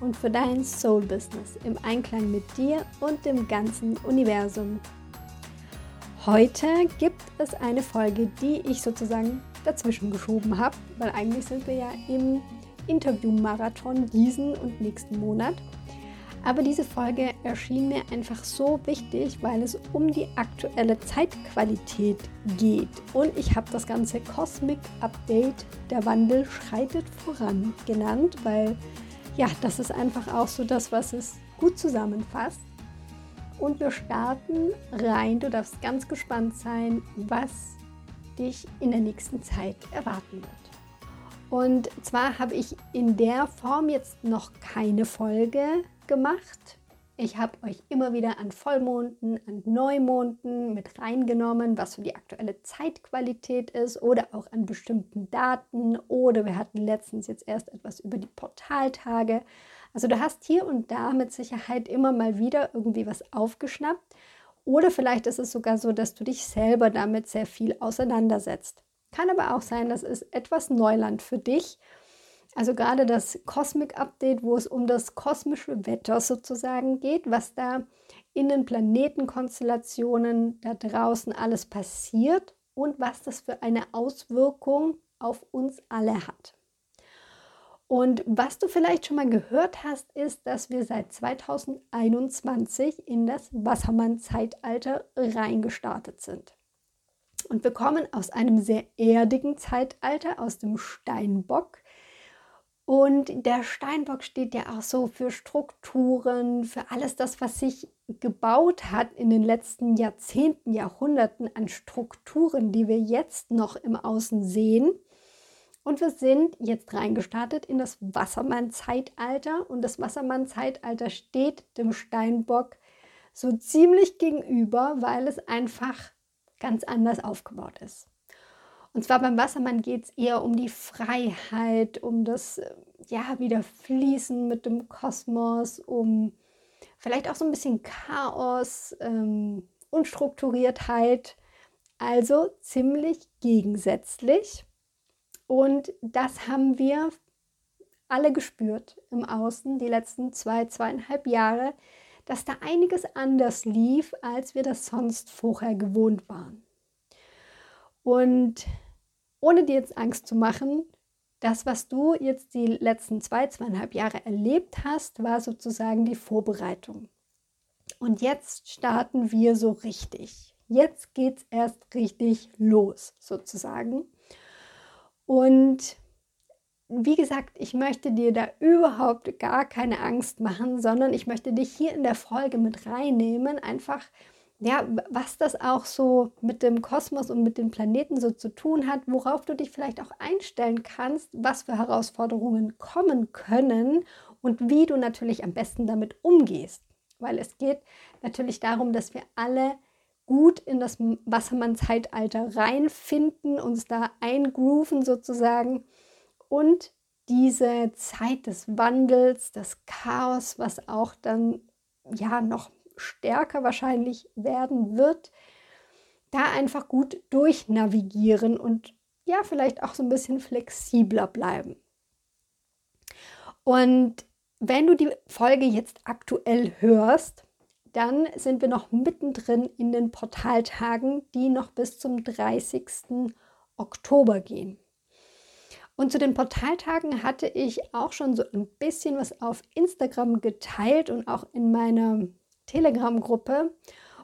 und für dein Soul Business im Einklang mit dir und dem ganzen Universum. Heute gibt es eine Folge, die ich sozusagen dazwischen geschoben habe, weil eigentlich sind wir ja im Interview-Marathon diesen und nächsten Monat. Aber diese Folge erschien mir einfach so wichtig, weil es um die aktuelle Zeitqualität geht. Und ich habe das ganze Cosmic Update, der Wandel schreitet voran genannt, weil ja, das ist einfach auch so das, was es gut zusammenfasst. Und wir starten rein. Du darfst ganz gespannt sein, was dich in der nächsten Zeit erwarten wird. Und zwar habe ich in der Form jetzt noch keine Folge gemacht. Ich habe euch immer wieder an Vollmonden, an Neumonden mit reingenommen, was so die aktuelle Zeitqualität ist oder auch an bestimmten Daten. Oder wir hatten letztens jetzt erst etwas über die Portaltage. Also du hast hier und da mit Sicherheit immer mal wieder irgendwie was aufgeschnappt. Oder vielleicht ist es sogar so, dass du dich selber damit sehr viel auseinandersetzt. Kann aber auch sein, das ist etwas Neuland für dich also gerade das Cosmic Update, wo es um das kosmische Wetter sozusagen geht, was da in den Planetenkonstellationen da draußen alles passiert und was das für eine Auswirkung auf uns alle hat. Und was du vielleicht schon mal gehört hast, ist, dass wir seit 2021 in das Wassermann-Zeitalter reingestartet sind. Und wir kommen aus einem sehr erdigen Zeitalter, aus dem Steinbock, und der Steinbock steht ja auch so für Strukturen, für alles das, was sich gebaut hat in den letzten Jahrzehnten, Jahrhunderten an Strukturen, die wir jetzt noch im Außen sehen. Und wir sind jetzt reingestartet in das Wassermann-Zeitalter. Und das Wassermann-Zeitalter steht dem Steinbock so ziemlich gegenüber, weil es einfach ganz anders aufgebaut ist. Und zwar beim Wassermann geht es eher um die Freiheit, um das äh, ja wieder Fließen mit dem Kosmos, um vielleicht auch so ein bisschen Chaos, ähm, Unstrukturiertheit. Also ziemlich gegensätzlich. Und das haben wir alle gespürt im Außen die letzten zwei, zweieinhalb Jahre, dass da einiges anders lief, als wir das sonst vorher gewohnt waren. Und ohne dir jetzt Angst zu machen, das, was du jetzt die letzten zwei, zweieinhalb Jahre erlebt hast, war sozusagen die Vorbereitung. Und jetzt starten wir so richtig. Jetzt geht es erst richtig los, sozusagen. Und wie gesagt, ich möchte dir da überhaupt gar keine Angst machen, sondern ich möchte dich hier in der Folge mit reinnehmen, einfach ja, was das auch so mit dem Kosmos und mit den Planeten so zu tun hat, worauf du dich vielleicht auch einstellen kannst, was für Herausforderungen kommen können und wie du natürlich am besten damit umgehst. Weil es geht natürlich darum, dass wir alle gut in das Wassermann-Zeitalter reinfinden, uns da eingrooven sozusagen und diese Zeit des Wandels, das Chaos, was auch dann ja noch stärker wahrscheinlich werden wird, da einfach gut durchnavigieren und ja, vielleicht auch so ein bisschen flexibler bleiben. Und wenn du die Folge jetzt aktuell hörst, dann sind wir noch mittendrin in den Portaltagen, die noch bis zum 30. Oktober gehen. Und zu den Portaltagen hatte ich auch schon so ein bisschen was auf Instagram geteilt und auch in meiner Telegram-Gruppe.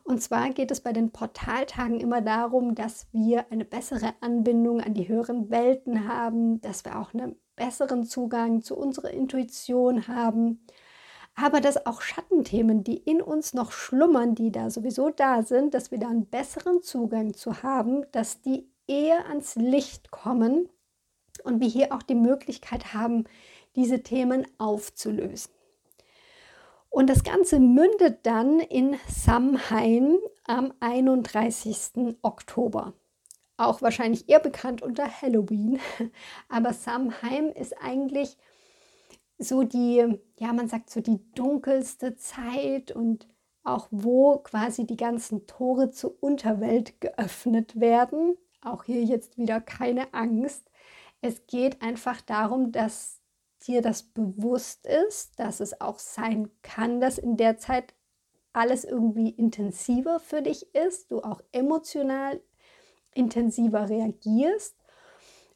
Und zwar geht es bei den Portaltagen immer darum, dass wir eine bessere Anbindung an die höheren Welten haben, dass wir auch einen besseren Zugang zu unserer Intuition haben, aber dass auch Schattenthemen, die in uns noch schlummern, die da sowieso da sind, dass wir da einen besseren Zugang zu haben, dass die eher ans Licht kommen und wir hier auch die Möglichkeit haben, diese Themen aufzulösen. Und das Ganze mündet dann in Samhain am 31. Oktober. Auch wahrscheinlich eher bekannt unter Halloween. Aber Samhain ist eigentlich so die, ja, man sagt so die dunkelste Zeit und auch wo quasi die ganzen Tore zur Unterwelt geöffnet werden. Auch hier jetzt wieder keine Angst. Es geht einfach darum, dass dir das bewusst ist, dass es auch sein kann, dass in der Zeit alles irgendwie intensiver für dich ist, du auch emotional intensiver reagierst.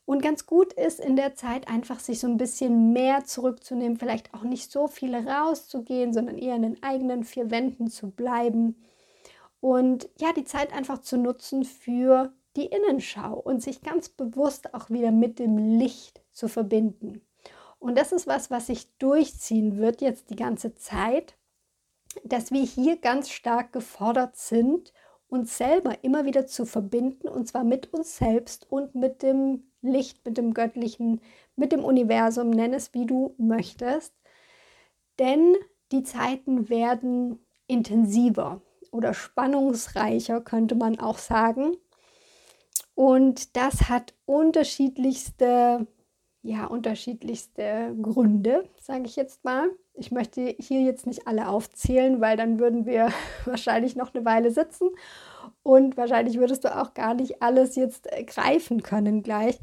Und ganz gut ist in der Zeit einfach sich so ein bisschen mehr zurückzunehmen, vielleicht auch nicht so viel rauszugehen, sondern eher in den eigenen vier Wänden zu bleiben. Und ja, die Zeit einfach zu nutzen für die Innenschau und sich ganz bewusst auch wieder mit dem Licht zu verbinden. Und das ist was, was sich durchziehen wird jetzt die ganze Zeit, dass wir hier ganz stark gefordert sind, uns selber immer wieder zu verbinden und zwar mit uns selbst und mit dem Licht, mit dem Göttlichen, mit dem Universum, nenn es wie du möchtest. Denn die Zeiten werden intensiver oder spannungsreicher, könnte man auch sagen. Und das hat unterschiedlichste ja, unterschiedlichste Gründe, sage ich jetzt mal. Ich möchte hier jetzt nicht alle aufzählen, weil dann würden wir wahrscheinlich noch eine Weile sitzen und wahrscheinlich würdest du auch gar nicht alles jetzt äh, greifen können gleich.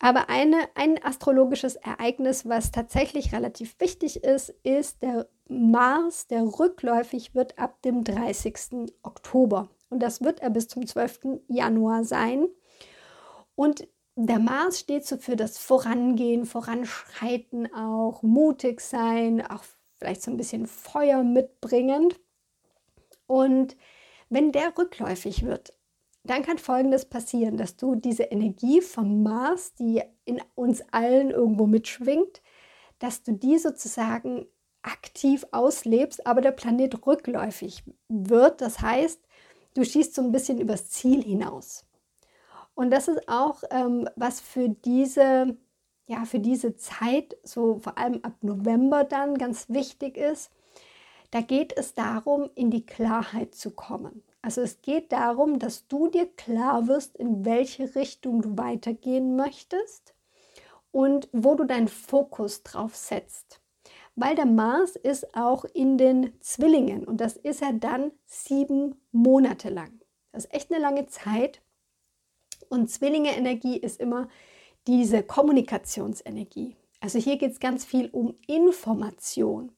Aber eine, ein astrologisches Ereignis, was tatsächlich relativ wichtig ist, ist der Mars, der rückläufig wird ab dem 30. Oktober. Und das wird er bis zum 12. Januar sein. Und der Mars steht so für das Vorangehen, Voranschreiten auch, mutig sein, auch vielleicht so ein bisschen Feuer mitbringend. Und wenn der rückläufig wird, dann kann Folgendes passieren, dass du diese Energie vom Mars, die in uns allen irgendwo mitschwingt, dass du die sozusagen aktiv auslebst, aber der Planet rückläufig wird. Das heißt, du schießt so ein bisschen übers Ziel hinaus. Und das ist auch ähm, was für diese, ja, für diese Zeit, so vor allem ab November dann ganz wichtig ist. Da geht es darum, in die Klarheit zu kommen. Also es geht darum, dass du dir klar wirst, in welche Richtung du weitergehen möchtest und wo du deinen Fokus drauf setzt. Weil der Mars ist auch in den Zwillingen und das ist er dann sieben Monate lang. Das ist echt eine lange Zeit. Und Zwillinge-Energie ist immer diese Kommunikationsenergie. Also hier geht es ganz viel um Information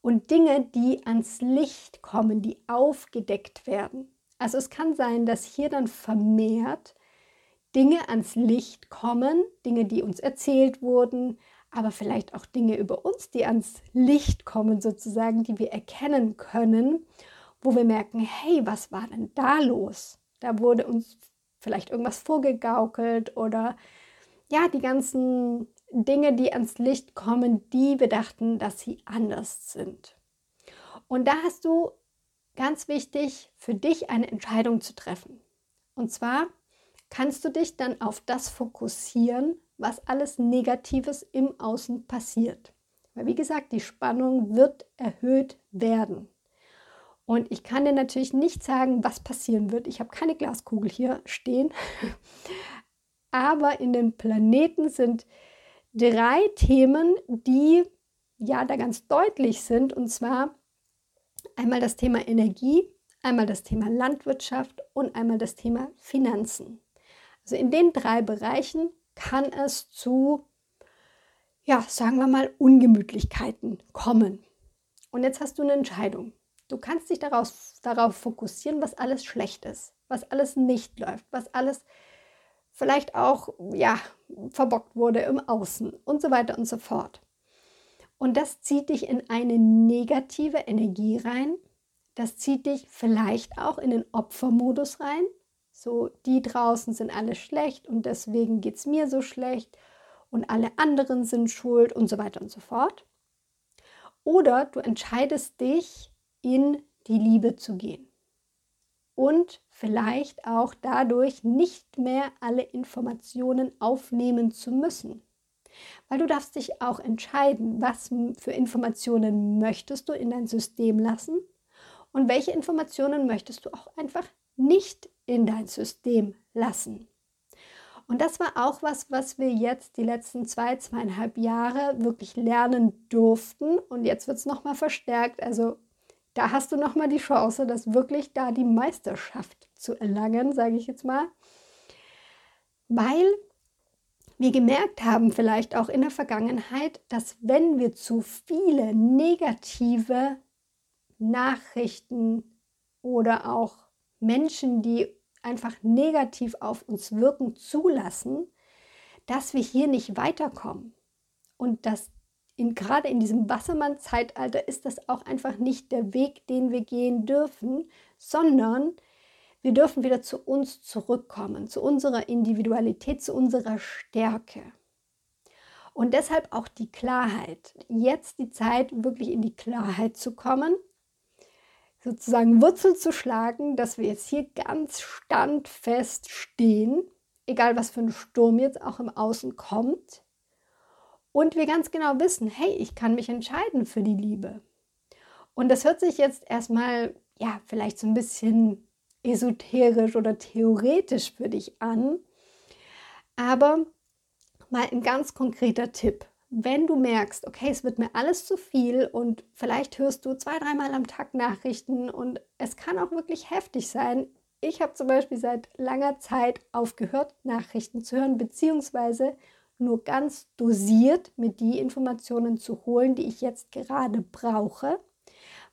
und Dinge, die ans Licht kommen, die aufgedeckt werden. Also es kann sein, dass hier dann vermehrt Dinge ans Licht kommen, Dinge, die uns erzählt wurden, aber vielleicht auch Dinge über uns, die ans Licht kommen, sozusagen, die wir erkennen können, wo wir merken, hey, was war denn da los? Da wurde uns vielleicht irgendwas vorgegaukelt oder ja, die ganzen Dinge, die ans Licht kommen, die wir dachten, dass sie anders sind. Und da hast du ganz wichtig für dich eine Entscheidung zu treffen. Und zwar kannst du dich dann auf das fokussieren, was alles Negatives im Außen passiert. Weil wie gesagt, die Spannung wird erhöht werden. Und ich kann dir natürlich nicht sagen, was passieren wird. Ich habe keine Glaskugel hier stehen. Aber in den Planeten sind drei Themen, die ja da ganz deutlich sind. Und zwar einmal das Thema Energie, einmal das Thema Landwirtschaft und einmal das Thema Finanzen. Also in den drei Bereichen kann es zu, ja, sagen wir mal, Ungemütlichkeiten kommen. Und jetzt hast du eine Entscheidung. Du kannst dich daraus, darauf fokussieren, was alles schlecht ist, was alles nicht läuft, was alles vielleicht auch ja, verbockt wurde im Außen und so weiter und so fort. Und das zieht dich in eine negative Energie rein. Das zieht dich vielleicht auch in den Opfermodus rein. So, die draußen sind alle schlecht und deswegen geht es mir so schlecht und alle anderen sind schuld und so weiter und so fort. Oder du entscheidest dich, in die Liebe zu gehen. Und vielleicht auch dadurch nicht mehr alle Informationen aufnehmen zu müssen. Weil du darfst dich auch entscheiden, was für Informationen möchtest du in dein System lassen und welche Informationen möchtest du auch einfach nicht in dein System lassen. Und das war auch was, was wir jetzt die letzten zwei, zweieinhalb Jahre wirklich lernen durften. Und jetzt wird es nochmal verstärkt. Also da hast du nochmal die Chance, das wirklich da die Meisterschaft zu erlangen, sage ich jetzt mal. Weil wir gemerkt haben, vielleicht auch in der Vergangenheit, dass wenn wir zu viele negative Nachrichten oder auch Menschen, die einfach negativ auf uns wirken, zulassen, dass wir hier nicht weiterkommen. Und dass in, gerade in diesem Wassermann-Zeitalter ist das auch einfach nicht der Weg, den wir gehen dürfen, sondern wir dürfen wieder zu uns zurückkommen, zu unserer Individualität, zu unserer Stärke. Und deshalb auch die Klarheit. Jetzt die Zeit, wirklich in die Klarheit zu kommen sozusagen Wurzel zu schlagen, dass wir jetzt hier ganz standfest stehen, egal was für ein Sturm jetzt auch im Außen kommt. Und wir ganz genau wissen, hey, ich kann mich entscheiden für die Liebe. Und das hört sich jetzt erstmal, ja, vielleicht so ein bisschen esoterisch oder theoretisch für dich an. Aber mal ein ganz konkreter Tipp wenn du merkst, okay, es wird mir alles zu viel und vielleicht hörst du zwei, dreimal am Tag Nachrichten und es kann auch wirklich heftig sein. Ich habe zum Beispiel seit langer Zeit aufgehört, Nachrichten zu hören, beziehungsweise nur ganz dosiert mit die Informationen zu holen, die ich jetzt gerade brauche,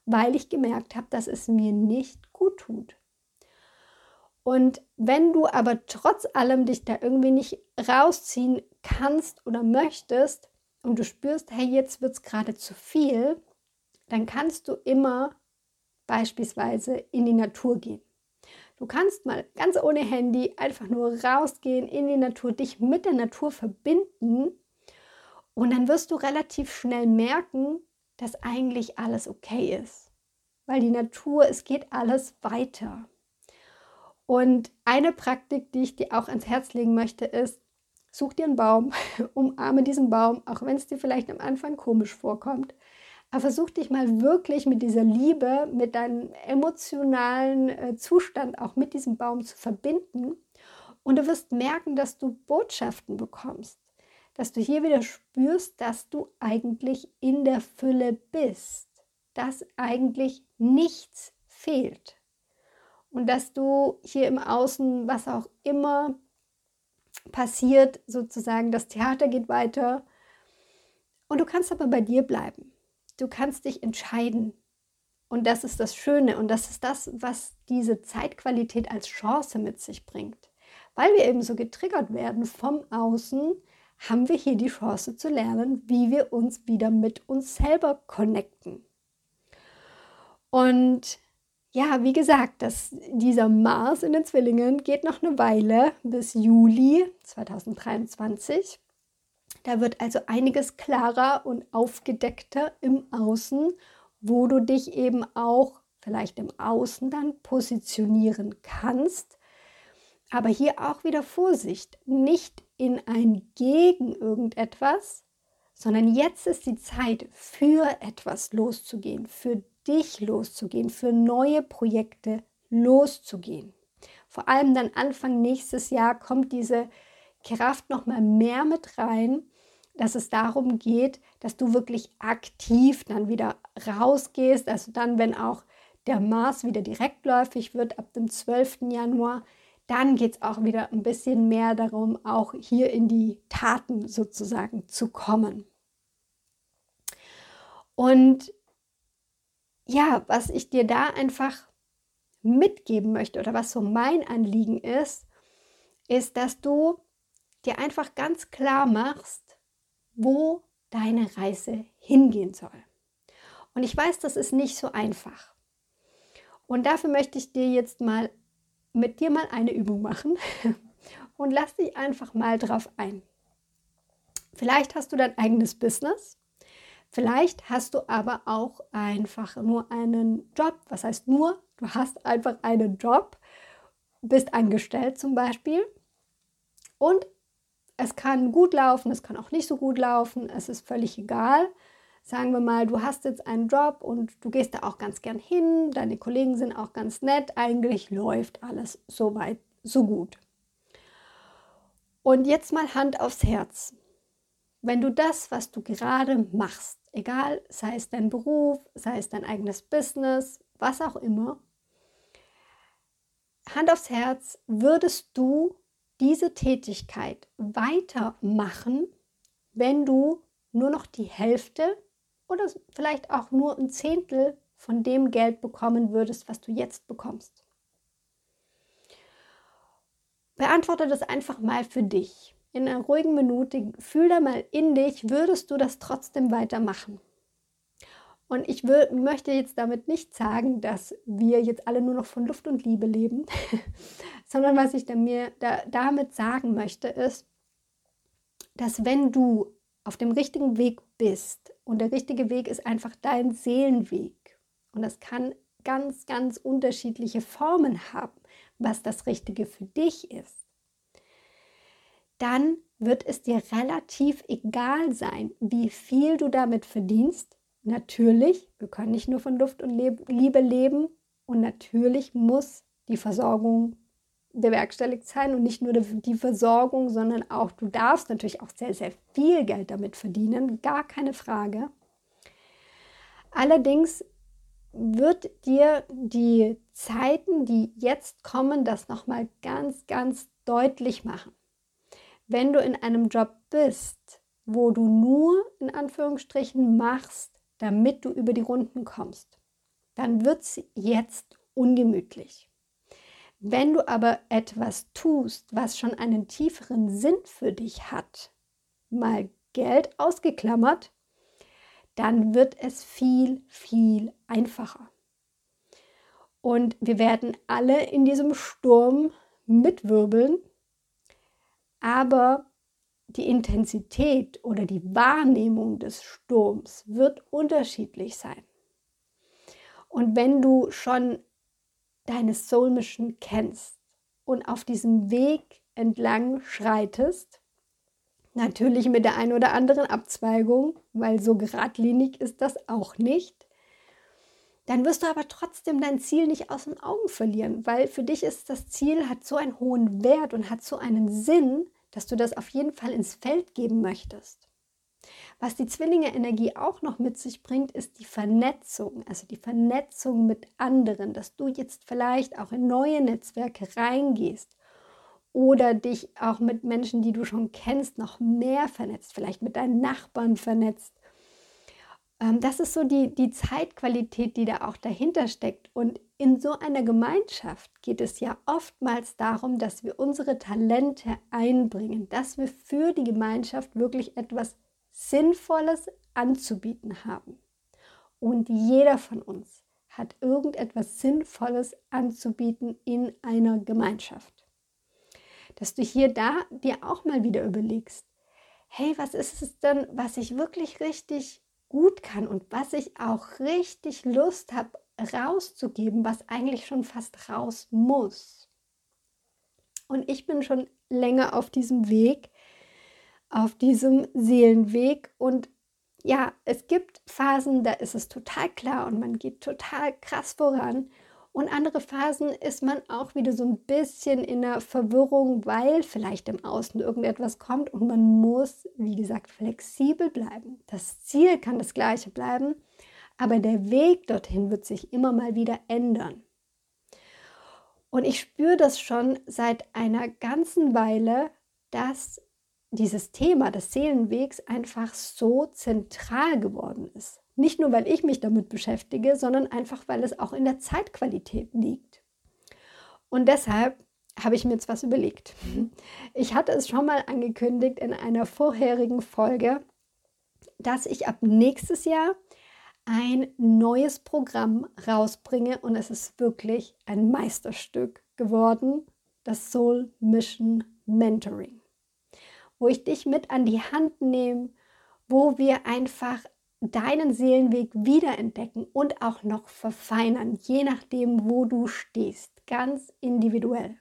weil ich gemerkt habe, dass es mir nicht gut tut. Und wenn du aber trotz allem dich da irgendwie nicht rausziehen kannst oder möchtest, und du spürst, hey, jetzt wird es gerade zu viel, dann kannst du immer beispielsweise in die Natur gehen. Du kannst mal ganz ohne Handy einfach nur rausgehen in die Natur, dich mit der Natur verbinden und dann wirst du relativ schnell merken, dass eigentlich alles okay ist. Weil die Natur, es geht alles weiter. Und eine Praktik, die ich dir auch ans Herz legen möchte, ist, Such dir einen Baum, umarme diesen Baum, auch wenn es dir vielleicht am Anfang komisch vorkommt. Versuch dich mal wirklich mit dieser Liebe, mit deinem emotionalen äh, Zustand auch mit diesem Baum zu verbinden. Und du wirst merken, dass du Botschaften bekommst. Dass du hier wieder spürst, dass du eigentlich in der Fülle bist. Dass eigentlich nichts fehlt. Und dass du hier im Außen, was auch immer passiert sozusagen, das Theater geht weiter und du kannst aber bei dir bleiben. Du kannst dich entscheiden. Und das ist das Schöne und das ist das, was diese Zeitqualität als Chance mit sich bringt. Weil wir eben so getriggert werden vom Außen, haben wir hier die Chance zu lernen, wie wir uns wieder mit uns selber connecten. Und ja, wie gesagt, dass dieser Mars in den Zwillingen geht noch eine Weile bis Juli 2023. Da wird also einiges klarer und aufgedeckter im Außen, wo du dich eben auch vielleicht im Außen dann positionieren kannst. Aber hier auch wieder Vorsicht, nicht in ein Gegen irgendetwas, sondern jetzt ist die Zeit, für etwas loszugehen, für dich loszugehen, für neue Projekte loszugehen. Vor allem dann Anfang nächstes Jahr kommt diese Kraft noch mal mehr mit rein, dass es darum geht, dass du wirklich aktiv dann wieder rausgehst, also dann, wenn auch der Mars wieder direktläufig wird ab dem 12. Januar, dann geht es auch wieder ein bisschen mehr darum, auch hier in die Taten sozusagen zu kommen. Und ja, was ich dir da einfach mitgeben möchte oder was so mein Anliegen ist, ist, dass du dir einfach ganz klar machst, wo deine Reise hingehen soll. Und ich weiß, das ist nicht so einfach. Und dafür möchte ich dir jetzt mal mit dir mal eine Übung machen und lass dich einfach mal drauf ein. Vielleicht hast du dein eigenes Business Vielleicht hast du aber auch einfach nur einen Job. Was heißt nur? Du hast einfach einen Job, bist angestellt zum Beispiel und es kann gut laufen, es kann auch nicht so gut laufen, es ist völlig egal. Sagen wir mal, du hast jetzt einen Job und du gehst da auch ganz gern hin, deine Kollegen sind auch ganz nett, eigentlich läuft alles so weit, so gut. Und jetzt mal Hand aufs Herz. Wenn du das, was du gerade machst, egal, sei es dein Beruf, sei es dein eigenes Business, was auch immer, Hand aufs Herz, würdest du diese Tätigkeit weitermachen, wenn du nur noch die Hälfte oder vielleicht auch nur ein Zehntel von dem Geld bekommen würdest, was du jetzt bekommst? Beantworte das einfach mal für dich. In einer ruhigen Minute, fühl da mal in dich, würdest du das trotzdem weitermachen? Und ich will, möchte jetzt damit nicht sagen, dass wir jetzt alle nur noch von Luft und Liebe leben, sondern was ich mir da, damit sagen möchte, ist, dass wenn du auf dem richtigen Weg bist und der richtige Weg ist einfach dein Seelenweg und das kann ganz, ganz unterschiedliche Formen haben, was das Richtige für dich ist, dann wird es dir relativ egal sein, wie viel du damit verdienst Natürlich, wir können nicht nur von Luft und Liebe leben und natürlich muss die Versorgung bewerkstelligt sein und nicht nur die Versorgung, sondern auch du darfst natürlich auch sehr, sehr viel Geld damit verdienen, gar keine Frage. Allerdings wird dir die Zeiten, die jetzt kommen, das nochmal ganz, ganz deutlich machen. Wenn du in einem Job bist, wo du nur in Anführungsstrichen machst, damit du über die Runden kommst, dann wird es jetzt ungemütlich. Wenn du aber etwas tust, was schon einen tieferen Sinn für dich hat, mal Geld ausgeklammert, dann wird es viel, viel einfacher. Und wir werden alle in diesem Sturm mitwirbeln, aber die Intensität oder die Wahrnehmung des Sturms wird unterschiedlich sein. Und wenn du schon deine Soul Mission kennst und auf diesem Weg entlang schreitest, natürlich mit der einen oder anderen Abzweigung, weil so geradlinig ist das auch nicht, dann wirst du aber trotzdem dein Ziel nicht aus den Augen verlieren, weil für dich ist das Ziel, hat so einen hohen Wert und hat so einen Sinn, dass du das auf jeden Fall ins Feld geben möchtest. Was die Zwillinge-Energie auch noch mit sich bringt, ist die Vernetzung, also die Vernetzung mit anderen, dass du jetzt vielleicht auch in neue Netzwerke reingehst oder dich auch mit Menschen, die du schon kennst, noch mehr vernetzt, vielleicht mit deinen Nachbarn vernetzt ähm, das ist so die, die Zeitqualität, die da auch dahinter steckt. Und in so einer Gemeinschaft geht es ja oftmals darum, dass wir unsere Talente einbringen, dass wir für die Gemeinschaft wirklich etwas Sinnvolles anzubieten haben. Und jeder von uns hat irgendetwas Sinnvolles anzubieten in einer Gemeinschaft. Dass du hier da dir auch mal wieder überlegst, hey, was ist es denn, was ich wirklich richtig gut kann und was ich auch richtig Lust habe rauszugeben, was eigentlich schon fast raus muss. Und ich bin schon länger auf diesem Weg, auf diesem Seelenweg und ja, es gibt Phasen, da ist es total klar und man geht total krass voran. Und andere Phasen ist man auch wieder so ein bisschen in der Verwirrung, weil vielleicht im Außen irgendetwas kommt und man muss, wie gesagt, flexibel bleiben. Das Ziel kann das gleiche bleiben, aber der Weg dorthin wird sich immer mal wieder ändern. Und ich spüre das schon seit einer ganzen Weile, dass dieses Thema des Seelenwegs einfach so zentral geworden ist. Nicht nur, weil ich mich damit beschäftige, sondern einfach, weil es auch in der Zeitqualität liegt. Und deshalb habe ich mir jetzt was überlegt. Ich hatte es schon mal angekündigt in einer vorherigen Folge, dass ich ab nächstes Jahr ein neues Programm rausbringe und es ist wirklich ein Meisterstück geworden, das Soul Mission Mentoring, wo ich dich mit an die Hand nehme, wo wir einfach deinen Seelenweg wiederentdecken und auch noch verfeinern, je nachdem, wo du stehst, ganz individuell.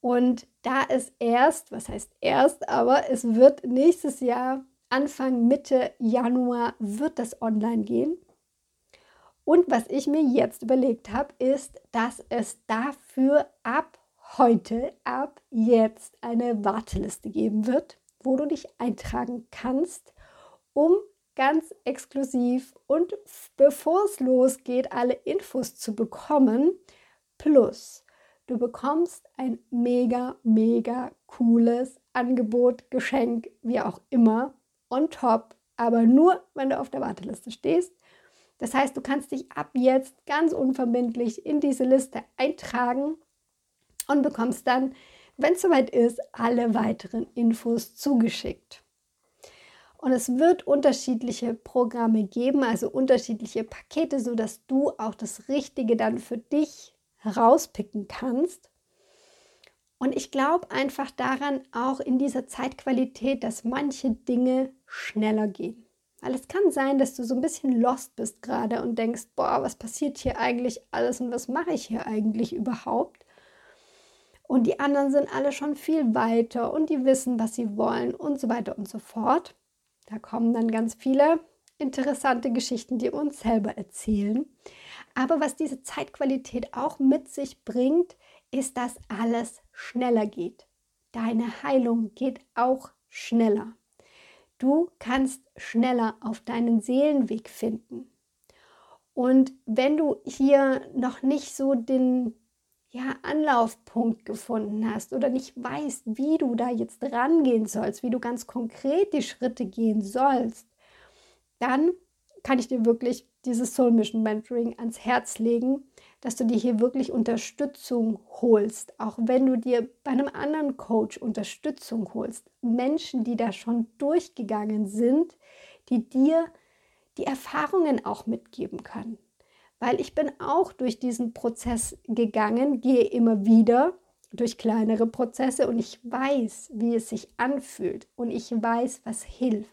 Und da ist erst, was heißt erst, aber es wird nächstes Jahr, Anfang, Mitte Januar, wird das online gehen. Und was ich mir jetzt überlegt habe, ist, dass es dafür ab heute, ab jetzt eine Warteliste geben wird, wo du dich eintragen kannst, um ganz exklusiv und bevor es losgeht, alle Infos zu bekommen. Plus, du bekommst ein mega, mega cooles Angebot, Geschenk, wie auch immer, on top, aber nur, wenn du auf der Warteliste stehst. Das heißt, du kannst dich ab jetzt ganz unverbindlich in diese Liste eintragen und bekommst dann, wenn es soweit ist, alle weiteren Infos zugeschickt. Und es wird unterschiedliche Programme geben, also unterschiedliche Pakete, sodass du auch das Richtige dann für dich herauspicken kannst. Und ich glaube einfach daran, auch in dieser Zeitqualität, dass manche Dinge schneller gehen. Weil es kann sein, dass du so ein bisschen lost bist gerade und denkst, boah, was passiert hier eigentlich alles und was mache ich hier eigentlich überhaupt? Und die anderen sind alle schon viel weiter und die wissen, was sie wollen und so weiter und so fort. Da kommen dann ganz viele interessante Geschichten, die uns selber erzählen. Aber was diese Zeitqualität auch mit sich bringt, ist, dass alles schneller geht. Deine Heilung geht auch schneller. Du kannst schneller auf deinen Seelenweg finden. Und wenn du hier noch nicht so den ja, Anlaufpunkt gefunden hast oder nicht weißt, wie du da jetzt rangehen sollst, wie du ganz konkret die Schritte gehen sollst, dann kann ich dir wirklich dieses Soul Mission Mentoring ans Herz legen, dass du dir hier wirklich Unterstützung holst, auch wenn du dir bei einem anderen Coach Unterstützung holst. Menschen, die da schon durchgegangen sind, die dir die Erfahrungen auch mitgeben können weil ich bin auch durch diesen Prozess gegangen, gehe immer wieder durch kleinere Prozesse und ich weiß, wie es sich anfühlt und ich weiß, was hilft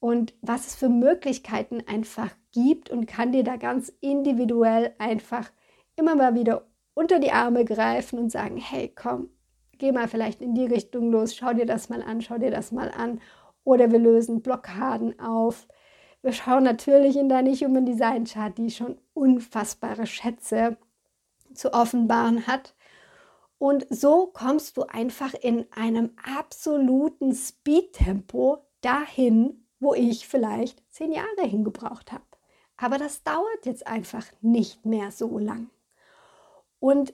und was es für Möglichkeiten einfach gibt und kann dir da ganz individuell einfach immer mal wieder unter die Arme greifen und sagen, hey, komm, geh mal vielleicht in die Richtung los, schau dir das mal an, schau dir das mal an oder wir lösen Blockaden auf wir schauen natürlich in deine Human Design Chart, die schon unfassbare Schätze zu offenbaren hat. Und so kommst du einfach in einem absoluten Speed-Tempo dahin, wo ich vielleicht zehn Jahre hingebraucht habe. Aber das dauert jetzt einfach nicht mehr so lang. Und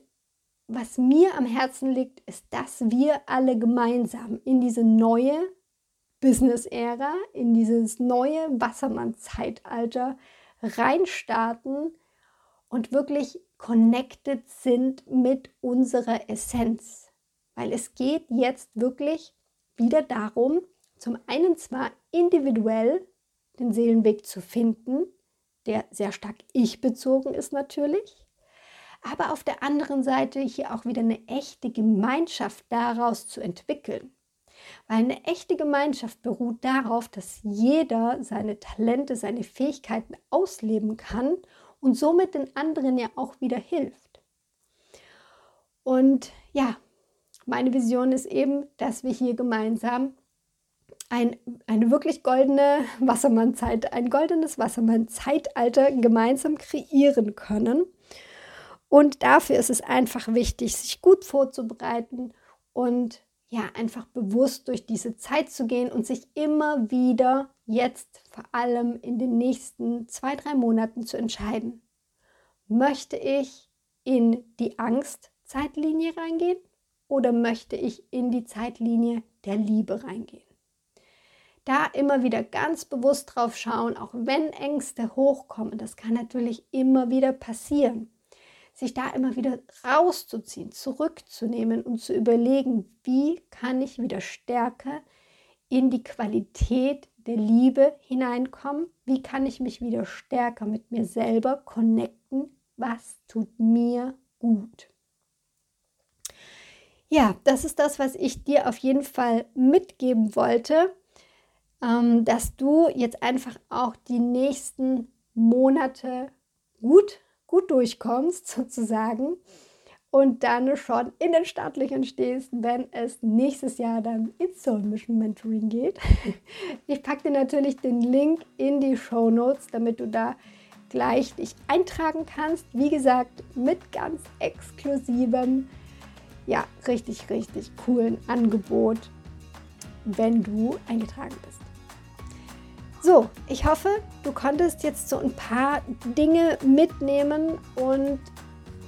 was mir am Herzen liegt, ist, dass wir alle gemeinsam in diese neue Business-Ära, in dieses neue Wassermann-Zeitalter reinstarten und wirklich connected sind mit unserer Essenz. Weil es geht jetzt wirklich wieder darum, zum einen zwar individuell den Seelenweg zu finden, der sehr stark ich-bezogen ist natürlich, aber auf der anderen Seite hier auch wieder eine echte Gemeinschaft daraus zu entwickeln. Weil eine echte Gemeinschaft beruht darauf, dass jeder seine Talente, seine Fähigkeiten ausleben kann und somit den anderen ja auch wieder hilft. Und ja, meine Vision ist eben, dass wir hier gemeinsam ein, eine wirklich goldene Wassermann-Zeit, ein goldenes Wassermann-Zeitalter gemeinsam kreieren können. Und dafür ist es einfach wichtig, sich gut vorzubereiten und ja, einfach bewusst durch diese Zeit zu gehen und sich immer wieder jetzt, vor allem in den nächsten zwei, drei Monaten zu entscheiden. Möchte ich in die Angstzeitlinie reingehen oder möchte ich in die Zeitlinie der Liebe reingehen? Da immer wieder ganz bewusst drauf schauen, auch wenn Ängste hochkommen, das kann natürlich immer wieder passieren. Sich da immer wieder rauszuziehen, zurückzunehmen und zu überlegen, wie kann ich wieder stärker in die Qualität der Liebe hineinkommen, wie kann ich mich wieder stärker mit mir selber connecten, was tut mir gut. Ja, das ist das, was ich dir auf jeden Fall mitgeben wollte, ähm, dass du jetzt einfach auch die nächsten Monate gut gut durchkommst sozusagen und dann schon in den Startlöchern stehst, wenn es nächstes Jahr dann ins Soul Mission Mentoring geht. Ich packe dir natürlich den Link in die Show Notes, damit du da gleich dich eintragen kannst. Wie gesagt, mit ganz exklusivem, ja, richtig, richtig coolen Angebot, wenn du eingetragen bist. So, ich hoffe, du konntest jetzt so ein paar Dinge mitnehmen und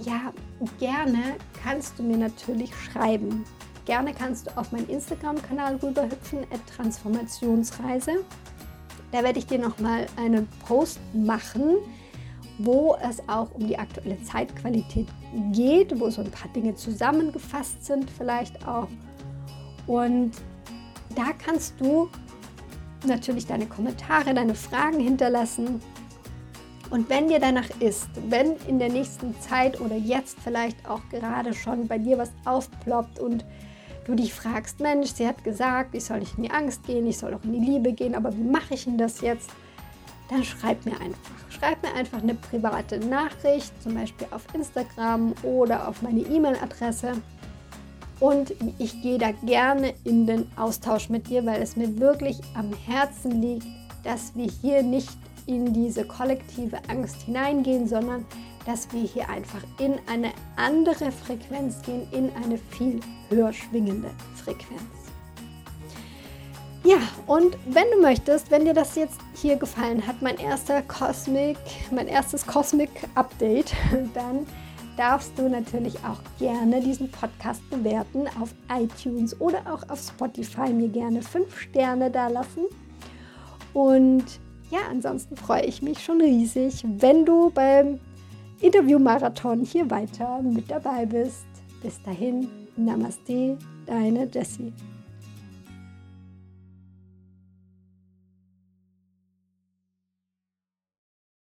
ja, gerne kannst du mir natürlich schreiben. Gerne kannst du auf meinen Instagram-Kanal rüberhüpfen, Transformationsreise. Da werde ich dir nochmal einen Post machen, wo es auch um die aktuelle Zeitqualität geht, wo so ein paar Dinge zusammengefasst sind vielleicht auch. Und da kannst du natürlich deine Kommentare, deine Fragen hinterlassen und wenn dir danach ist, wenn in der nächsten Zeit oder jetzt vielleicht auch gerade schon bei dir was aufploppt und du dich fragst, Mensch, sie hat gesagt, ich soll nicht in die Angst gehen, ich soll auch in die Liebe gehen, aber wie mache ich denn das jetzt? Dann schreib mir einfach. Schreib mir einfach eine private Nachricht, zum Beispiel auf Instagram oder auf meine E-Mail-Adresse. Und ich gehe da gerne in den Austausch mit dir, weil es mir wirklich am Herzen liegt, dass wir hier nicht in diese kollektive Angst hineingehen, sondern dass wir hier einfach in eine andere Frequenz gehen, in eine viel höher schwingende Frequenz. Ja, und wenn du möchtest, wenn dir das jetzt hier gefallen hat, mein erster Cosmic, mein erstes Cosmic Update, dann darfst du natürlich auch gerne diesen Podcast bewerten auf iTunes oder auch auf Spotify mir gerne fünf Sterne da lassen. Und ja, ansonsten freue ich mich schon riesig, wenn du beim Interviewmarathon hier weiter mit dabei bist. Bis dahin, Namaste, deine Jessie.